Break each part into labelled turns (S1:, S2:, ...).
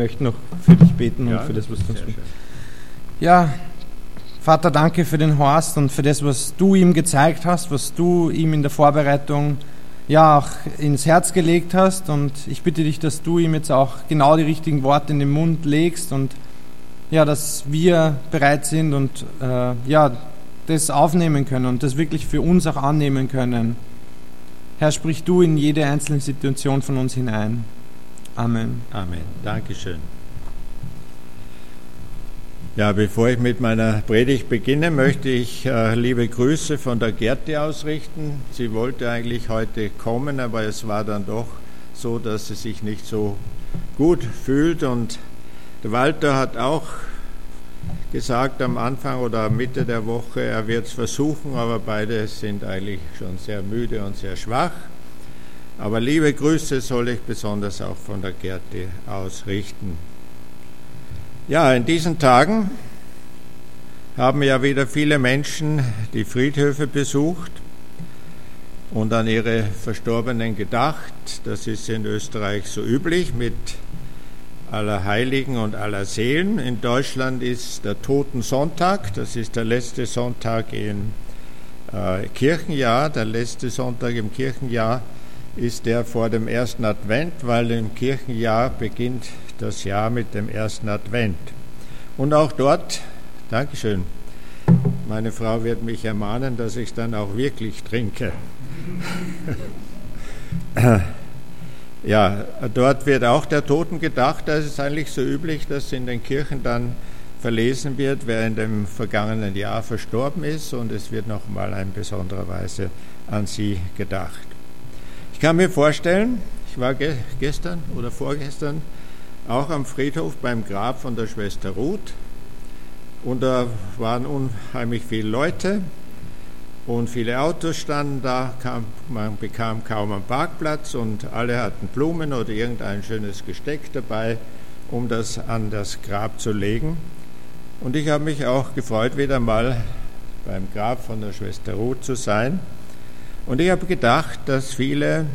S1: Ich möchte noch für dich beten und für das, was du uns Ja, Vater, danke für den Horst und für das, was du ihm gezeigt hast, was du ihm in der Vorbereitung ja auch ins Herz gelegt hast. Und ich bitte dich, dass du ihm jetzt auch genau die richtigen Worte in den Mund legst und ja, dass wir bereit sind und äh, ja, das aufnehmen können und das wirklich für uns auch annehmen können. Herr, sprich du in jede einzelne Situation von uns hinein. Amen.
S2: Amen. Dankeschön. Ja, bevor ich mit meiner Predigt beginne, möchte ich äh, liebe Grüße von der Gerte ausrichten. Sie wollte eigentlich heute kommen, aber es war dann doch so, dass sie sich nicht so gut fühlt. Und der Walter hat auch gesagt am Anfang oder Mitte der Woche, er wird es versuchen, aber beide sind eigentlich schon sehr müde und sehr schwach. Aber liebe Grüße soll ich besonders auch von der Gerte ausrichten. Ja, in diesen Tagen haben ja wieder viele Menschen die Friedhöfe besucht und an ihre Verstorbenen gedacht. Das ist in Österreich so üblich mit aller Heiligen und aller Seelen. In Deutschland ist der Totensonntag, das ist der letzte Sonntag im äh, Kirchenjahr, der letzte Sonntag im Kirchenjahr ist der vor dem ersten Advent, weil im Kirchenjahr beginnt das Jahr mit dem ersten Advent. Und auch dort, Dankeschön, meine Frau wird mich ermahnen, dass ich dann auch wirklich trinke. ja, dort wird auch der Toten gedacht. Da ist eigentlich so üblich, dass in den Kirchen dann verlesen wird, wer in dem vergangenen Jahr verstorben ist und es wird nochmal in besonderer Weise an sie gedacht. Ich kann mir vorstellen, ich war ge gestern oder vorgestern auch am Friedhof beim Grab von der Schwester Ruth und da waren unheimlich viele Leute und viele Autos standen da, kam, man bekam kaum einen Parkplatz und alle hatten Blumen oder irgendein schönes Gesteck dabei, um das an das Grab zu legen. Und ich habe mich auch gefreut, wieder mal beim Grab von der Schwester Ruth zu sein. Und ich habe gedacht, dass viele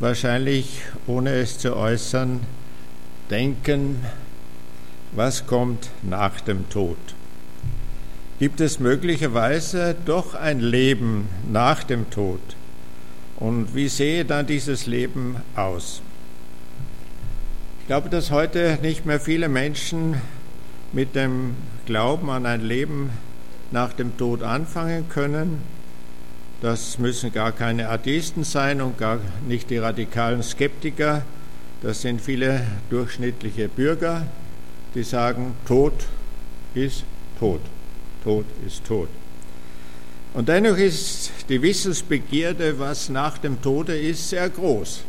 S2: wahrscheinlich, ohne es zu äußern, denken, was kommt nach dem Tod? Gibt es möglicherweise doch ein Leben nach dem Tod? Und wie sehe dann dieses Leben aus? Ich glaube, dass heute nicht mehr viele Menschen mit dem Glauben an ein Leben nach dem Tod anfangen können das müssen gar keine Atheisten sein und gar nicht die radikalen Skeptiker. Das sind viele durchschnittliche Bürger, die sagen, Tod ist Tod. Tod ist Tod. Und dennoch ist die Wissensbegierde, was nach dem Tode ist, sehr groß.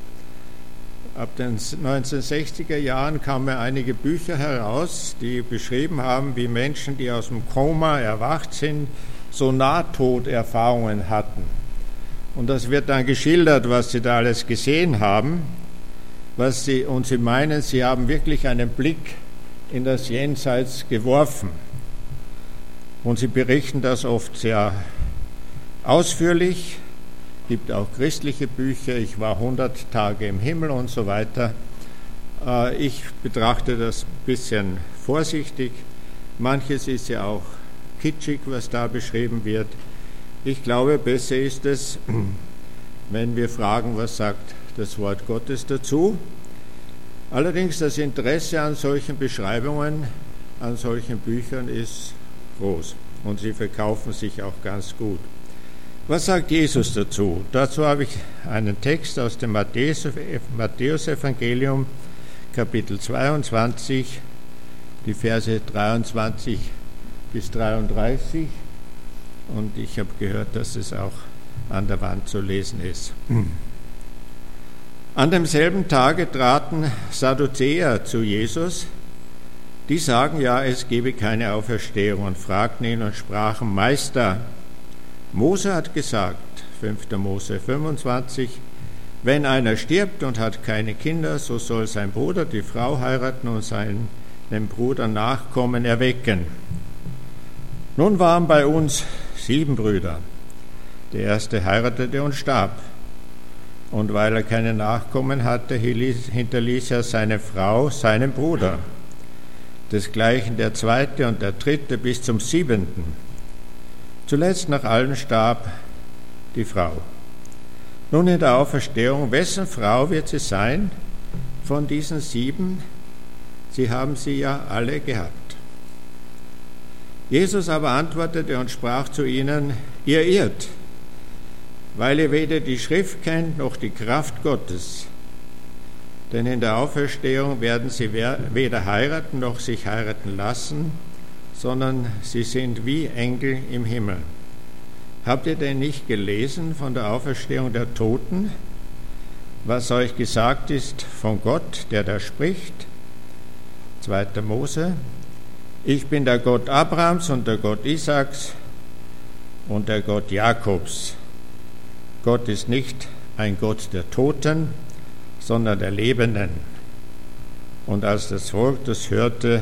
S2: Ab den 1960er Jahren kamen einige Bücher heraus, die beschrieben haben, wie Menschen, die aus dem Koma erwacht sind, so Nahtoderfahrungen hatten. Und das wird dann geschildert, was sie da alles gesehen haben. Was sie, und sie meinen, sie haben wirklich einen Blick in das Jenseits geworfen. Und sie berichten das oft sehr ausführlich. Es gibt auch christliche Bücher, ich war 100 Tage im Himmel und so weiter. Äh, ich betrachte das ein bisschen vorsichtig. Manches ist ja auch kitschig, was da beschrieben wird. Ich glaube, besser ist es, wenn wir fragen, was sagt das Wort Gottes dazu. Allerdings das Interesse an solchen Beschreibungen, an solchen Büchern ist groß und sie verkaufen sich auch ganz gut. Was sagt Jesus dazu? Dazu habe ich einen Text aus dem Matthäusevangelium, Kapitel 22, die Verse 23 bis 33 und ich habe gehört, dass es auch an der Wand zu lesen ist. An demselben Tage traten Sadduzäer zu Jesus. Die sagen ja, es gebe keine Auferstehung und fragten ihn und sprachen, Meister, Mose hat gesagt, 5. Mose 25, wenn einer stirbt und hat keine Kinder, so soll sein Bruder die Frau heiraten und seinen Bruder Nachkommen erwecken. Nun waren bei uns sieben Brüder. Der erste heiratete und starb. und weil er keine Nachkommen hatte, hinterließ er seine Frau seinem Bruder. Desgleichen der zweite und der dritte bis zum siebenten. Zuletzt nach allen starb die Frau. Nun in der Auferstehung, wessen Frau wird sie sein von diesen sieben? Sie haben sie ja alle gehabt. Jesus aber antwortete und sprach zu ihnen, ihr irrt, weil ihr weder die Schrift kennt noch die Kraft Gottes. Denn in der Auferstehung werden sie weder heiraten noch sich heiraten lassen, sondern sie sind wie Engel im Himmel. Habt ihr denn nicht gelesen von der Auferstehung der Toten, was euch gesagt ist von Gott, der da spricht? 2. Mose. Ich bin der Gott Abrahams und der Gott Isaaks und der Gott Jakobs. Gott ist nicht ein Gott der Toten, sondern der Lebenden. Und als das Volk das hörte,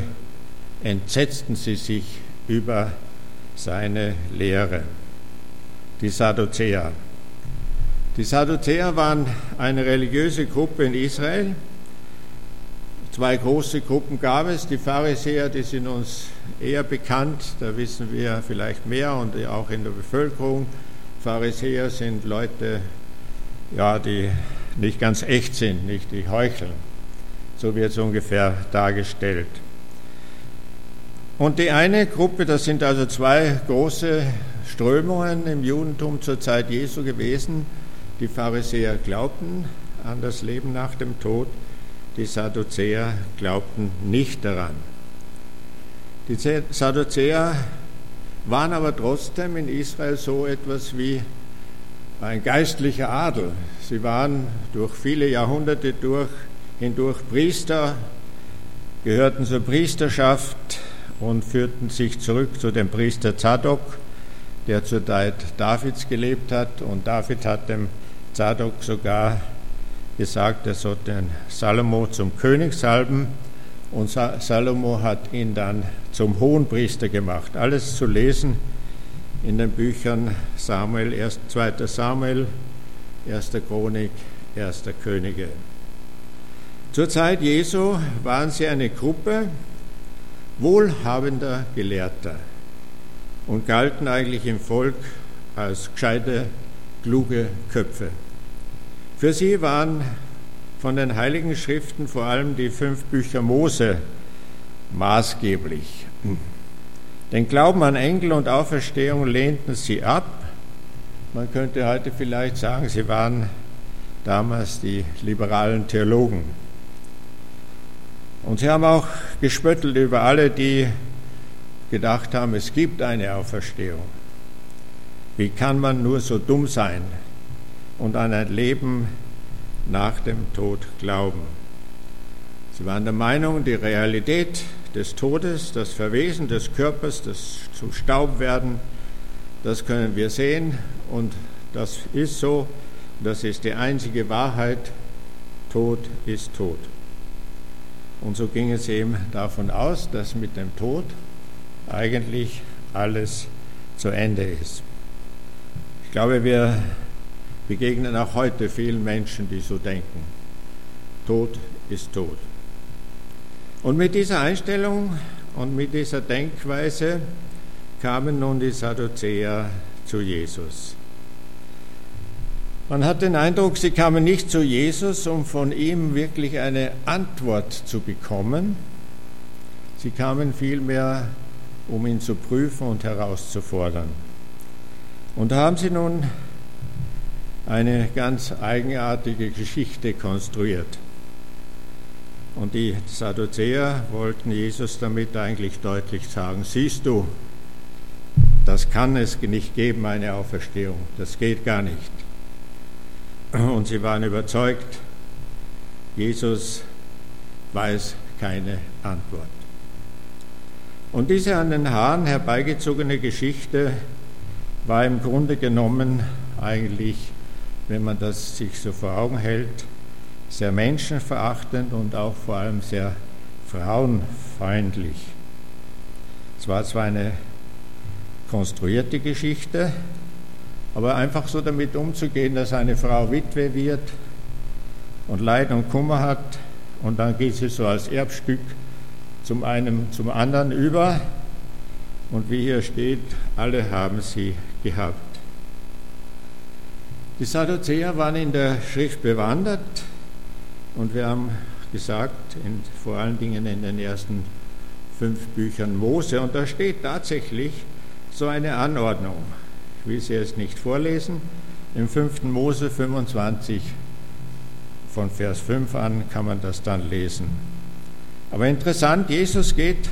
S2: entsetzten sie sich über seine Lehre. Die Sadduzäer. Die Sadduzäer waren eine religiöse Gruppe in Israel. Zwei große Gruppen gab es. Die Pharisäer, die sind uns eher bekannt, da wissen wir vielleicht mehr und auch in der Bevölkerung. Pharisäer sind Leute, ja, die nicht ganz echt sind, nicht die heucheln. So wird es ungefähr dargestellt. Und die eine Gruppe, das sind also zwei große Strömungen im Judentum zur Zeit Jesu gewesen. Die Pharisäer glaubten an das Leben nach dem Tod, die Sadduzäer glaubten nicht daran. Die Sadduzäer waren aber trotzdem in Israel so etwas wie ein geistlicher Adel. Sie waren durch viele Jahrhunderte durch, hindurch Priester, gehörten zur Priesterschaft, und führten sich zurück zu dem Priester Zadok, der zur Zeit Davids gelebt hat. Und David hat dem Zadok sogar gesagt, er soll den Salomo zum König salben. Und Salomo hat ihn dann zum Hohenpriester gemacht. Alles zu lesen in den Büchern Samuel, 2. Samuel, 1. Chronik, 1. Könige. Zur Zeit Jesu waren sie eine Gruppe, wohlhabender Gelehrter und galten eigentlich im Volk als gescheite, kluge Köpfe. Für sie waren von den heiligen Schriften vor allem die fünf Bücher Mose maßgeblich. Den Glauben an Engel und Auferstehung lehnten sie ab. Man könnte heute vielleicht sagen, sie waren damals die liberalen Theologen. Und sie haben auch gespöttelt über alle, die gedacht haben, es gibt eine Auferstehung. Wie kann man nur so dumm sein und an ein Leben nach dem Tod glauben? Sie waren der Meinung, die Realität des Todes, das Verwesen des Körpers, das zu Staub werden, das können wir sehen und das ist so, das ist die einzige Wahrheit, Tod ist Tod. Und so ging es eben davon aus, dass mit dem Tod eigentlich alles zu Ende ist. Ich glaube, wir begegnen auch heute vielen Menschen, die so denken. Tod ist Tod. Und mit dieser Einstellung und mit dieser Denkweise kamen nun die Sadduzäer zu Jesus. Man hat den Eindruck, sie kamen nicht zu Jesus, um von ihm wirklich eine Antwort zu bekommen. Sie kamen vielmehr, um ihn zu prüfen und herauszufordern. Und da haben sie nun eine ganz eigenartige Geschichte konstruiert. Und die Sadduzäer wollten Jesus damit eigentlich deutlich sagen, siehst du, das kann es nicht geben, eine Auferstehung, das geht gar nicht. Und sie waren überzeugt, Jesus weiß keine Antwort. Und diese an den Haaren herbeigezogene Geschichte war im Grunde genommen eigentlich, wenn man das sich so vor Augen hält, sehr menschenverachtend und auch vor allem sehr frauenfeindlich. Es war zwar eine konstruierte Geschichte, Aber einfach so damit umzugehen, dass eine Frau Witwe wird und Leid und Kummer hat und dann geht sie so als Erbstück zum einen zum anderen über und wie hier steht, alle haben sie gehabt. Die Sadduzäer waren in der Schrift bewandert und wir haben gesagt, in, vor allen Dingen in den ersten fünf Büchern Mose, und da steht tatsächlich so eine Anordnung. Ich will sie jetzt nicht vorlesen. Im 5. Mose 25 von Vers 5 an kann man das dann lesen. Aber interessant, Jesus geht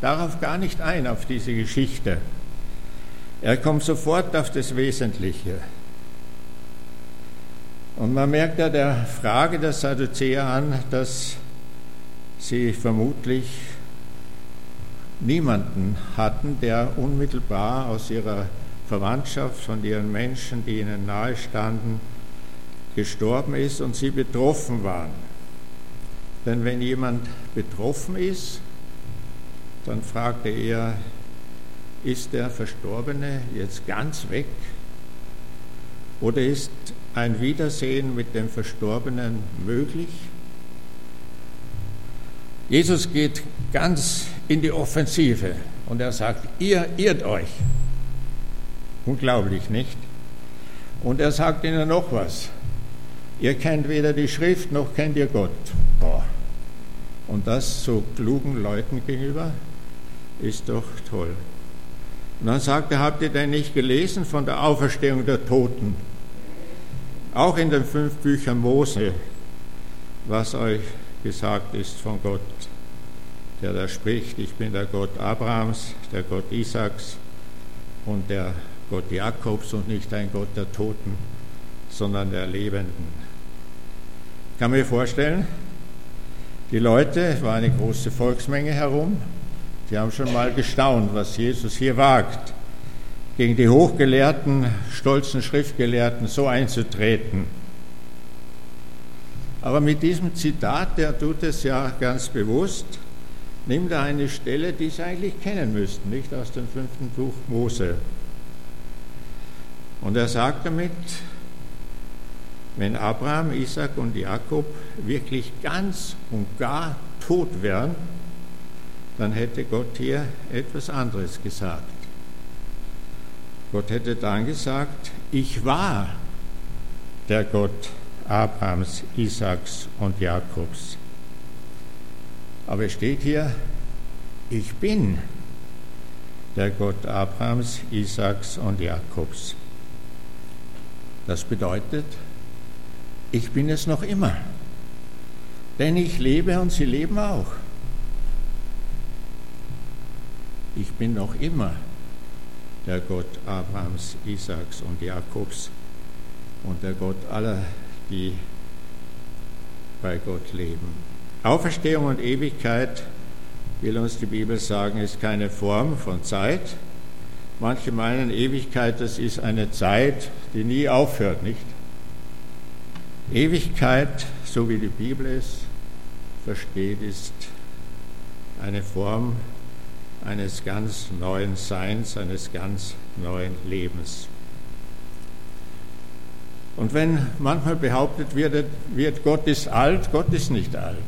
S2: darauf gar nicht ein, auf diese Geschichte. Er kommt sofort auf das Wesentliche. Und man merkt ja der Frage der Sadduzäer an, dass sie vermutlich niemanden hatten, der unmittelbar aus ihrer Verwandtschaft, von ihren Menschen, die ihnen nahestanden, gestorben ist und sie betroffen waren. Denn wenn jemand betroffen ist, dann fragte er, ist der Verstorbene jetzt ganz weg oder ist ein Wiedersehen mit dem Verstorbenen möglich? Jesus geht ganz in die Offensive und er sagt, ihr irrt euch. Unglaublich, nicht? Und er sagt ihnen noch was. Ihr kennt weder die Schrift noch kennt ihr Gott. Boah. Und das so klugen Leuten gegenüber ist doch toll. Und dann sagt er, habt ihr denn nicht gelesen von der Auferstehung der Toten? Auch in den fünf Büchern Mose, was euch gesagt ist von Gott, der da spricht, ich bin der Gott Abrahams, der Gott Isaaks und der Gott Jakobs und nicht ein Gott der Toten, sondern der Lebenden. Ich kann mir vorstellen, die Leute, es war eine große Volksmenge herum, die haben schon mal gestaunt, was Jesus hier wagt, gegen die hochgelehrten, stolzen Schriftgelehrten so einzutreten. Aber mit diesem Zitat, der tut es ja ganz bewusst, nimmt er eine Stelle, die Sie eigentlich kennen müssten, nicht aus dem fünften Buch Mose. Und er sagt damit, wenn Abraham, Isaac und Jakob wirklich ganz und gar tot wären, dann hätte Gott hier etwas anderes gesagt. Gott hätte dann gesagt, ich war der Gott Abrahams, Isaaks und Jakobs. Aber es steht hier, ich bin der Gott Abrahams, Isaaks und Jakobs. Das bedeutet, ich bin es noch immer. Denn ich lebe und sie leben auch. Ich bin noch immer der Gott Abrahams, Isaaks und Jakobs und der Gott aller, die bei Gott leben. Auferstehung und Ewigkeit, will uns die Bibel sagen, ist keine Form von Zeit. Manche meinen, Ewigkeit, das ist eine Zeit, die nie aufhört, nicht? Ewigkeit, so wie die Bibel es versteht, ist eine Form eines ganz neuen Seins, eines ganz neuen Lebens. Und wenn manchmal behauptet wird, wird, Gott ist alt, Gott ist nicht alt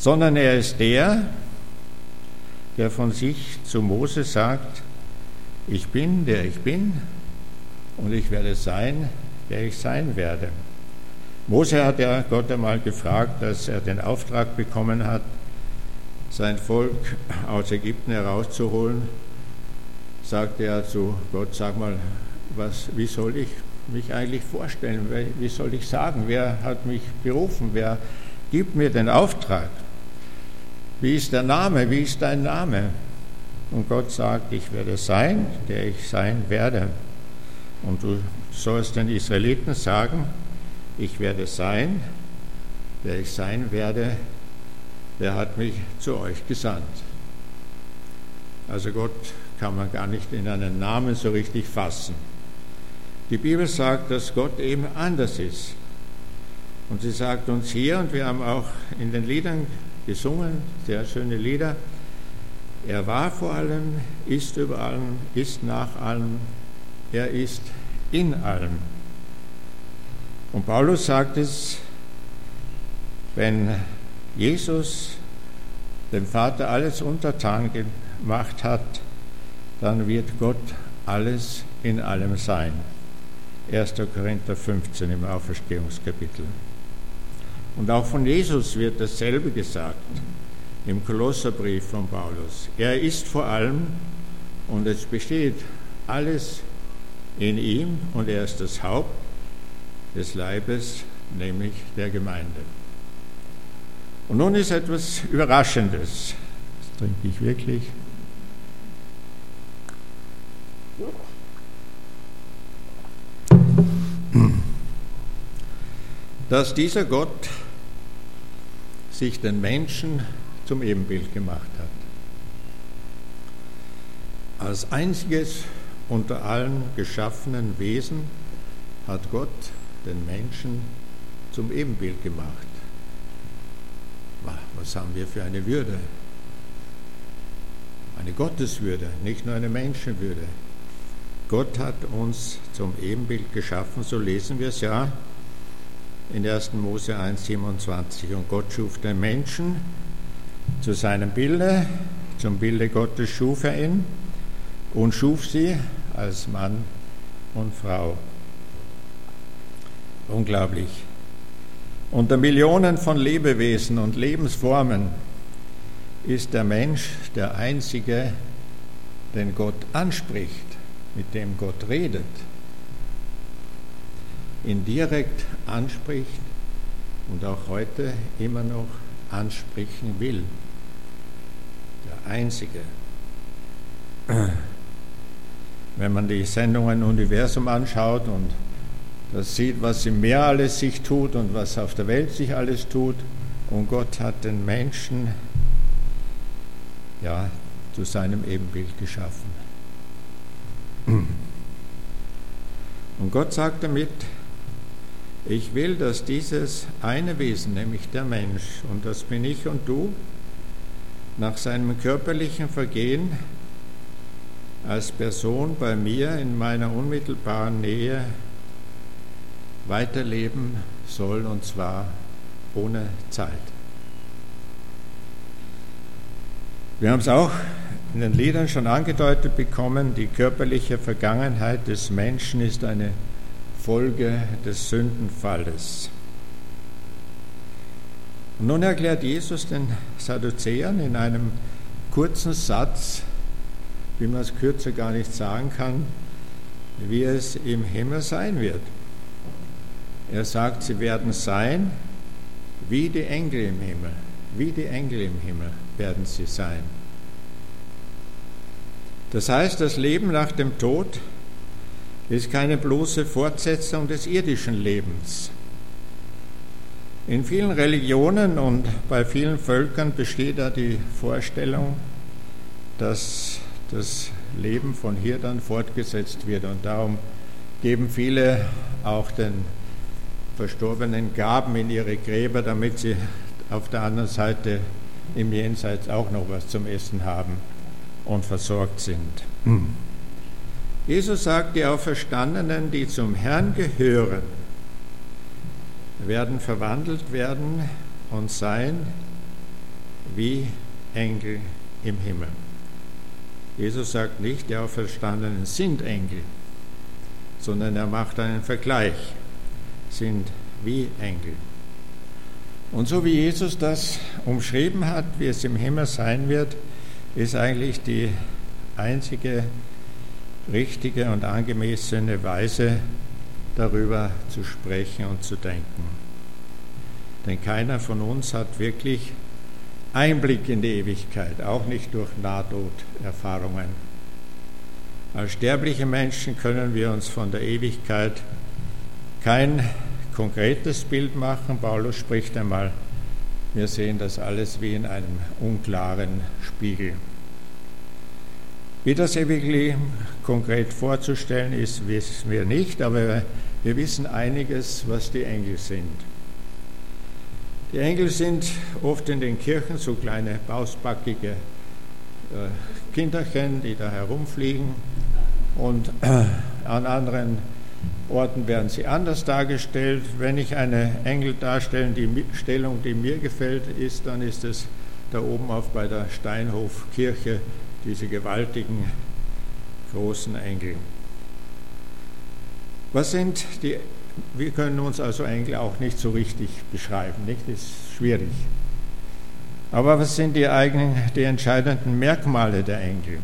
S2: sondern er ist der, der von sich zu Mose sagt, ich bin, der ich bin, und ich werde sein, der ich sein werde. Mose hat ja Gott einmal gefragt, als er den Auftrag bekommen hat, sein Volk aus Ägypten herauszuholen, sagte er zu Gott, sag mal, was, wie soll ich mich eigentlich vorstellen? Wie soll ich sagen? Wer hat mich berufen? Wer gibt mir den Auftrag? Wie ist der Name? Wie ist dein Name? Und Gott sagt, ich werde sein, der ich sein werde. Und du sollst den Israeliten sagen, ich werde sein, der ich sein werde, der hat mich zu euch gesandt. Also Gott kann man gar nicht in einen Namen so richtig fassen. Die Bibel sagt, dass Gott eben anders ist. Und sie sagt uns hier, und wir haben auch in den Liedern gesungen, sehr schöne Lieder. Er war vor allem, ist über allem, ist nach allem, er ist in allem. Und Paulus sagt es, wenn Jesus dem Vater alles untertan gemacht hat, dann wird Gott alles in allem sein. 1. Korinther 15 im Auferstehungskapitel. Und auch von Jesus wird dasselbe gesagt im Kolosserbrief von Paulus. Er ist vor allem und es besteht alles in ihm und er ist das Haupt des Leibes, nämlich der Gemeinde. Und nun ist etwas Überraschendes. Das trinke ich wirklich. Dass dieser Gott sich den Menschen zum Ebenbild gemacht hat. Als einziges unter allen geschaffenen Wesen hat Gott den Menschen zum Ebenbild gemacht. Was haben wir für eine Würde? Eine Gotteswürde, nicht nur eine Menschenwürde. Gott hat uns zum Ebenbild geschaffen, so lesen wir es ja in 1. Mose 1,27. Und Gott schuf den Menschen zu seinem Bilde, zum Bilde Gottes schuf er ihn und schuf sie als Mann und Frau. Unglaublich. Unter Millionen von Lebewesen und Lebensformen ist der Mensch der einzige, den Gott anspricht, mit dem Gott redet, ihn direkt anspricht und auch heute immer noch ansprechen will. Der einzige. Wenn man die Sendungen Universum anschaut und das sieht, was im Meer alles sich tut und was auf der Welt sich alles tut. Und Gott hat den Menschen ja, zu seinem Ebenbild geschaffen. Und Gott sagt damit, ich will, dass dieses eine Wesen, nämlich der Mensch, und das bin ich und du, nach seinem körperlichen Vergehen als Person bei mir in meiner unmittelbaren Nähe weiterleben soll, und zwar ohne Zeit. Wir haben es auch in den Liedern schon angedeutet bekommen, die körperliche Vergangenheit des Menschen ist eine Folge des Sündenfalles. Und nun erklärt Jesus den Sadduzäern in einem kurzen Satz, wie man es kürzer gar nicht sagen kann, wie es im Himmel sein wird. Er sagt, sie werden sein wie die Engel im Himmel. Wie die Engel im Himmel werden sie sein. Das heißt, das Leben nach dem Tod ist keine bloße Fortsetzung des irdischen Lebens. In vielen Religionen und bei vielen Völkern besteht da die Vorstellung, dass das Leben von hier dann fortgesetzt wird. Und darum geben viele auch den Verstorbenen Gaben in ihre Gräber, damit sie auf der anderen Seite im Jenseits auch noch was zum Essen haben und versorgt sind. Mhm. Jesus sagt, die Auferstandenen, die zum Herrn gehören, werden verwandelt werden und sein wie Engel im Himmel. Jesus sagt nicht, die Auferstandenen sind Engel, sondern er macht einen Vergleich sind wie Engel. Und so wie Jesus das umschrieben hat, wie es im Himmel sein wird, ist eigentlich die einzige richtige und angemessene Weise, darüber zu sprechen und zu denken. Denn keiner von uns hat wirklich Einblick in die Ewigkeit, auch nicht durch Nahtoderfahrungen. Als sterbliche Menschen können wir uns von der Ewigkeit kein konkretes Bild machen. Paulus spricht einmal, wir sehen das alles wie in einem unklaren Spiegel. Wie das wirklich konkret vorzustellen ist, wissen wir nicht, aber wir wissen einiges, was die Engel sind. Die Engel sind oft in den Kirchen so kleine bausbackige äh, Kinderchen, die da herumfliegen und an anderen Orten werden sie anders dargestellt. Wenn ich eine Engeldarstellung, die Stellung, die mir gefällt, ist, dann ist es da oben auf bei der Steinhofkirche diese gewaltigen großen Engel. Was sind die, wir können uns also Engel auch nicht so richtig beschreiben, nicht? Das ist schwierig. Aber was sind die eigenen, die entscheidenden Merkmale der Engel,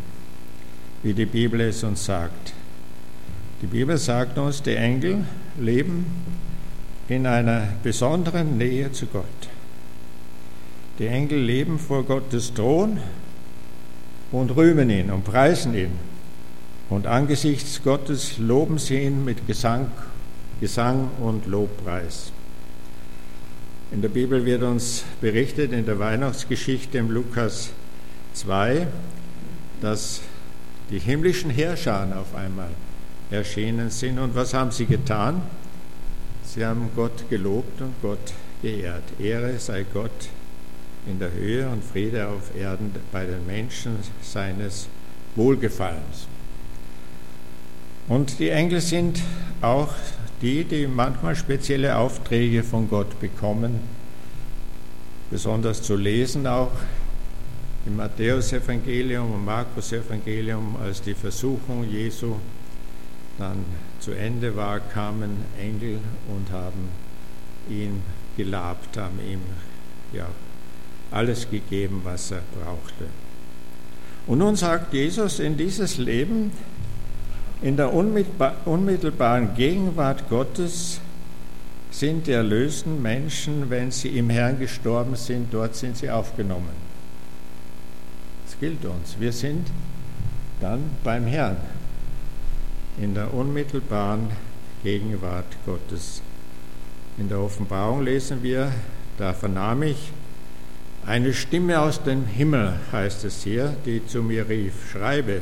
S2: wie die Bibel es uns sagt? Die Bibel sagt uns, die Engel leben in einer besonderen Nähe zu Gott. Die Engel leben vor Gottes Thron und rühmen ihn und preisen ihn. Und angesichts Gottes loben sie ihn mit Gesang, Gesang und Lobpreis. In der Bibel wird uns berichtet, in der Weihnachtsgeschichte im Lukas 2, dass die himmlischen Herrscher auf einmal erschienen sind. Und was haben sie getan? Sie haben Gott gelobt und Gott geehrt. Ehre sei Gott in der Höhe und Friede auf Erden bei den Menschen seines Wohlgefallens. Und die Engel sind auch die, die manchmal spezielle Aufträge von Gott bekommen, besonders zu lesen auch im Matthäusevangelium und Markus-Evangelium, als die Versuchung Jesu dann zu Ende war, kamen Engel und haben ihn gelabt, haben ihm ja, alles gegeben, was er brauchte. Und nun sagt Jesus, in dieses Leben, in der unmittelbaren Gegenwart Gottes, sind die erlösten Menschen, wenn sie im Herrn gestorben sind, dort sind sie aufgenommen. Das gilt uns. Wir sind dann beim Herrn in der unmittelbaren Gegenwart Gottes. In der Offenbarung lesen wir, da vernahm ich eine Stimme aus dem Himmel, heißt es hier, die zu mir rief, schreibe,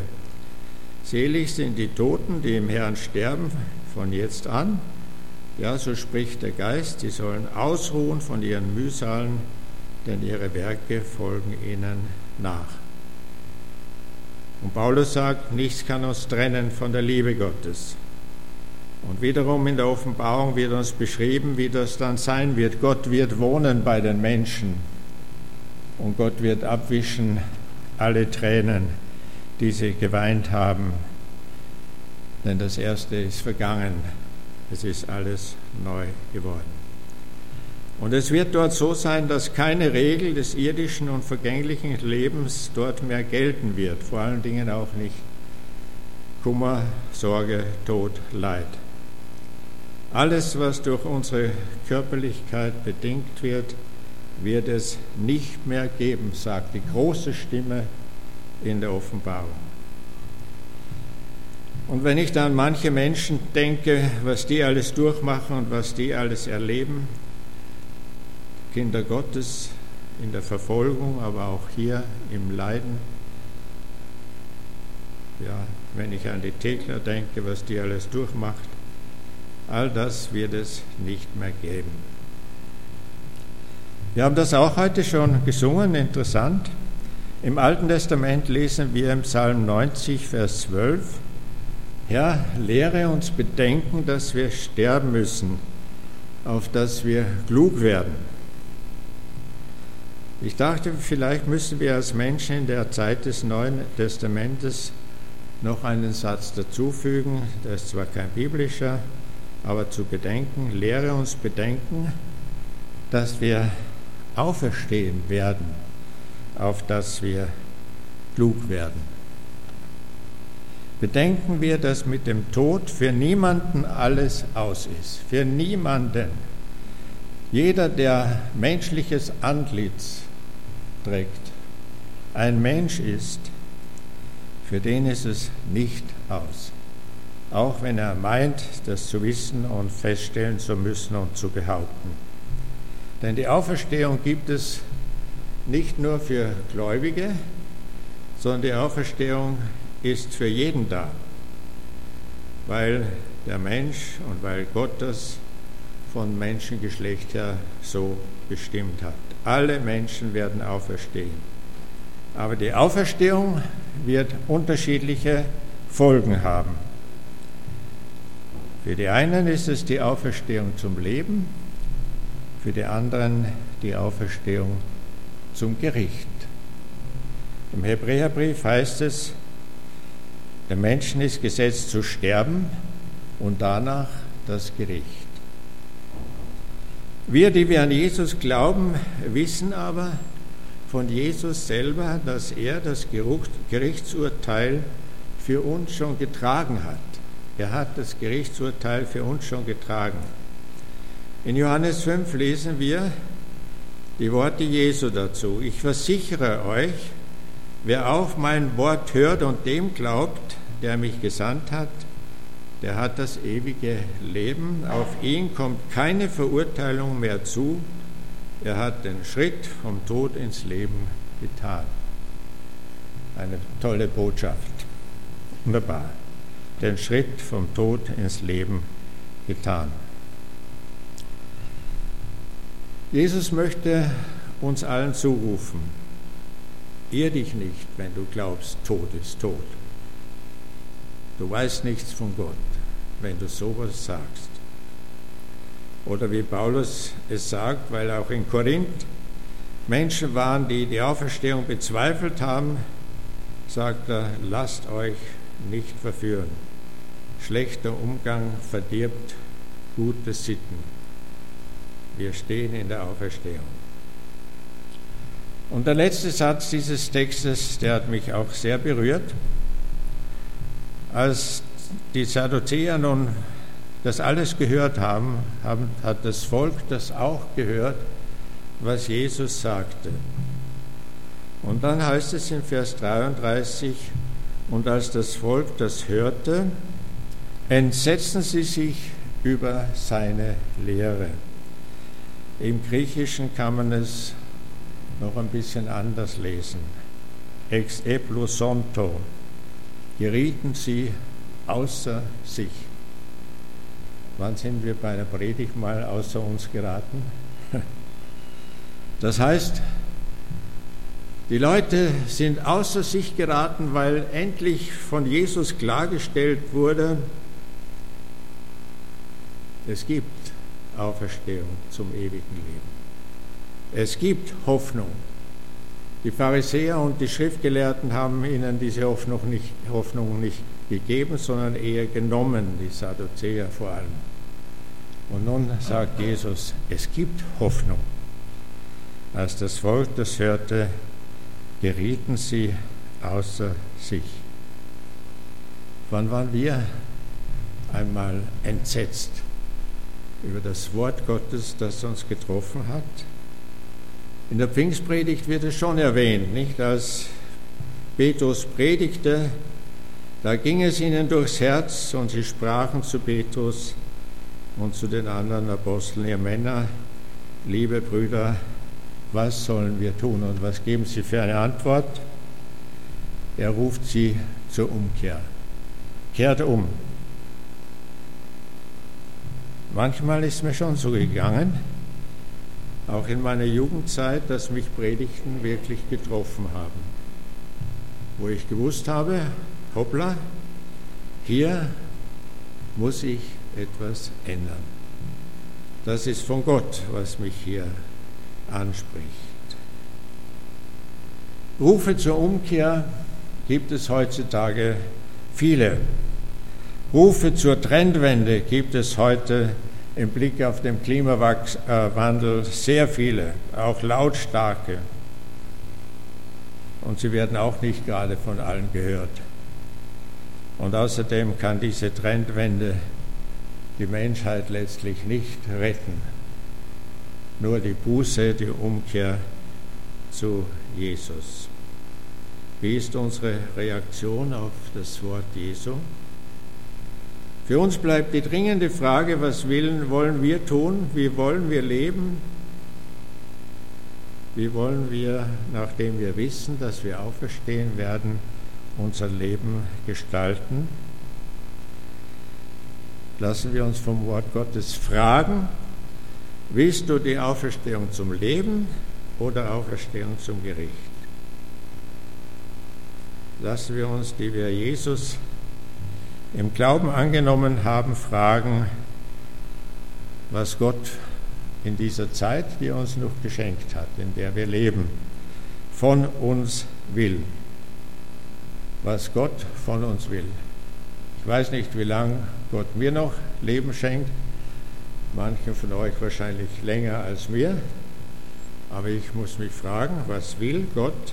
S2: selig sind die Toten, die im Herrn sterben, von jetzt an. Ja, so spricht der Geist, sie sollen ausruhen von ihren Mühsalen, denn ihre Werke folgen ihnen nach. Und Paulus sagt, nichts kann uns trennen von der Liebe Gottes. Und wiederum in der Offenbarung wird uns beschrieben, wie das dann sein wird. Gott wird wohnen bei den Menschen und Gott wird abwischen alle Tränen, die sie geweint haben. Denn das Erste ist vergangen, es ist alles neu geworden. Und es wird dort so sein, dass keine Regel des irdischen und vergänglichen Lebens dort mehr gelten wird, vor allen Dingen auch nicht Kummer, Sorge, Tod, Leid. Alles, was durch unsere Körperlichkeit bedingt wird, wird es nicht mehr geben, sagt die große Stimme in der Offenbarung. Und wenn ich dann manche Menschen denke, was die alles durchmachen und was die alles erleben, Kinder Gottes in der Verfolgung, aber auch hier im Leiden. Ja, wenn ich an die Thekler denke, was die alles durchmacht, all das wird es nicht mehr geben. Wir haben das auch heute schon gesungen, interessant. Im Alten Testament lesen wir im Psalm 90, Vers 12, Herr, lehre uns bedenken, dass wir sterben müssen, auf dass wir klug werden. Ich dachte, vielleicht müssen wir als Menschen in der Zeit des Neuen Testamentes noch einen Satz dazufügen, der ist zwar kein biblischer, aber zu bedenken, lehre uns bedenken, dass wir auferstehen werden, auf dass wir klug werden. Bedenken wir, dass mit dem Tod für niemanden alles aus ist, für niemanden. Jeder, der menschliches Antlitz trägt, ein Mensch ist, für den ist es nicht aus. Auch wenn er meint, das zu wissen und feststellen zu müssen und zu behaupten. Denn die Auferstehung gibt es nicht nur für Gläubige, sondern die Auferstehung ist für jeden da, weil der Mensch und weil Gott das von Menschengeschlecht her so bestimmt hat. Alle Menschen werden auferstehen. Aber die Auferstehung wird unterschiedliche Folgen haben. Für die einen ist es die Auferstehung zum Leben, für die anderen die Auferstehung zum Gericht. Im Hebräerbrief heißt es, der Menschen ist gesetzt zu sterben und danach das Gericht. Wir, die wir an Jesus glauben, wissen aber von Jesus selber, dass er das Gerichtsurteil für uns schon getragen hat. Er hat das Gerichtsurteil für uns schon getragen. In Johannes 5 lesen wir die Worte Jesu dazu. Ich versichere euch, wer auf mein Wort hört und dem glaubt, der mich gesandt hat, der hat das ewige Leben. Auf ihn kommt keine Verurteilung mehr zu. Er hat den Schritt vom Tod ins Leben getan. Eine tolle Botschaft. Wunderbar. Den Schritt vom Tod ins Leben getan. Jesus möchte uns allen zurufen, irr dich nicht, wenn du glaubst, Tod ist tot. Du weißt nichts von Gott, wenn du sowas sagst. Oder wie Paulus es sagt, weil auch in Korinth Menschen waren, die die Auferstehung bezweifelt haben, sagt er, lasst euch nicht verführen. Schlechter Umgang verdirbt gute Sitten. Wir stehen in der Auferstehung. Und der letzte Satz dieses Textes, der hat mich auch sehr berührt. Als die Sadduzäer nun das alles gehört haben, haben, hat das Volk das auch gehört, was Jesus sagte. Und dann heißt es in Vers 33, und als das Volk das hörte, entsetzten sie sich über seine Lehre. Im Griechischen kann man es noch ein bisschen anders lesen. Ex eplosonto, gerieten sie außer sich. Wann sind wir bei einer Predigt mal außer uns geraten? Das heißt, die Leute sind außer sich geraten, weil endlich von Jesus klargestellt wurde, es gibt Auferstehung zum ewigen Leben. Es gibt Hoffnung. Die Pharisäer und die Schriftgelehrten haben ihnen diese Hoffnung nicht, Hoffnung nicht gegeben, sondern eher genommen, die Sadduzäer vor allem. Und nun sagt Jesus, es gibt Hoffnung. Als das Volk das hörte, gerieten sie außer sich. Wann waren wir einmal entsetzt über das Wort Gottes, das uns getroffen hat? In der Pfingstpredigt wird es schon erwähnt, nicht? Als Petrus predigte, da ging es ihnen durchs Herz und sie sprachen zu Petrus und zu den anderen Aposteln, ihr Männer, liebe Brüder, was sollen wir tun und was geben sie für eine Antwort? Er ruft sie zur Umkehr. Kehrt um. Manchmal ist mir schon so gegangen, auch in meiner Jugendzeit, dass mich Predigten wirklich getroffen haben. Wo ich gewusst habe, hoppla, hier muss ich etwas ändern. Das ist von Gott, was mich hier anspricht. Rufe zur Umkehr gibt es heutzutage viele. Rufe zur Trendwende gibt es heute im Blick auf den Klimawandel sehr viele, auch lautstarke. Und sie werden auch nicht gerade von allen gehört. Und außerdem kann diese Trendwende die Menschheit letztlich nicht retten nur die Buße, die Umkehr zu Jesus. Wie ist unsere Reaktion auf das Wort Jesu? Für uns bleibt die dringende Frage, was willen, wollen wir tun? Wie wollen wir leben? Wie wollen wir, nachdem wir wissen, dass wir auferstehen werden, unser Leben gestalten? Lassen wir uns vom Wort Gottes fragen Willst du die Auferstehung zum Leben oder Auferstehung zum Gericht? Lassen wir uns, die wir Jesus im Glauben angenommen haben, fragen, was Gott in dieser Zeit, die er uns noch geschenkt hat, in der wir leben, von uns will. Was Gott von uns will. Ich weiß nicht, wie lange Gott mir noch Leben schenkt, manchen von euch wahrscheinlich länger als mir, aber ich muss mich fragen, was will Gott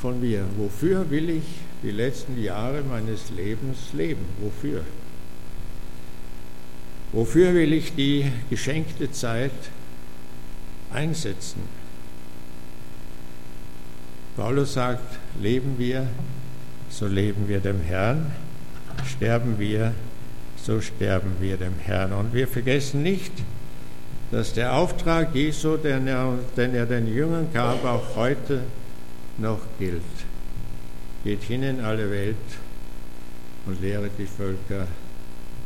S2: von mir? Wofür will ich die letzten Jahre meines Lebens leben? Wofür? Wofür will ich die geschenkte Zeit einsetzen? Paulus sagt, leben wir, so leben wir dem Herrn, sterben wir, so sterben wir dem Herrn. Und wir vergessen nicht, dass der Auftrag Jesu, den er, den er den Jüngern gab, auch heute noch gilt. Geht hin in alle Welt und lehret die Völker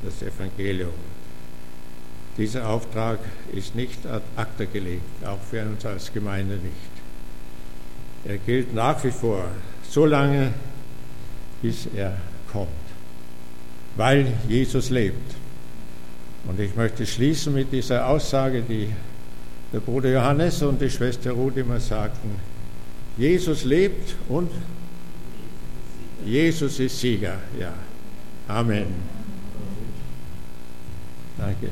S2: das Evangelium. Dieser Auftrag ist nicht ad acta gelegt, auch für uns als Gemeinde nicht. Er gilt nach wie vor, so lange, bis er kommt, weil Jesus lebt. Und ich möchte schließen mit dieser Aussage, die der Bruder Johannes und die Schwester Ruth immer sagten. Jesus lebt und Jesus ist Sieger. Ja. Amen. Danke.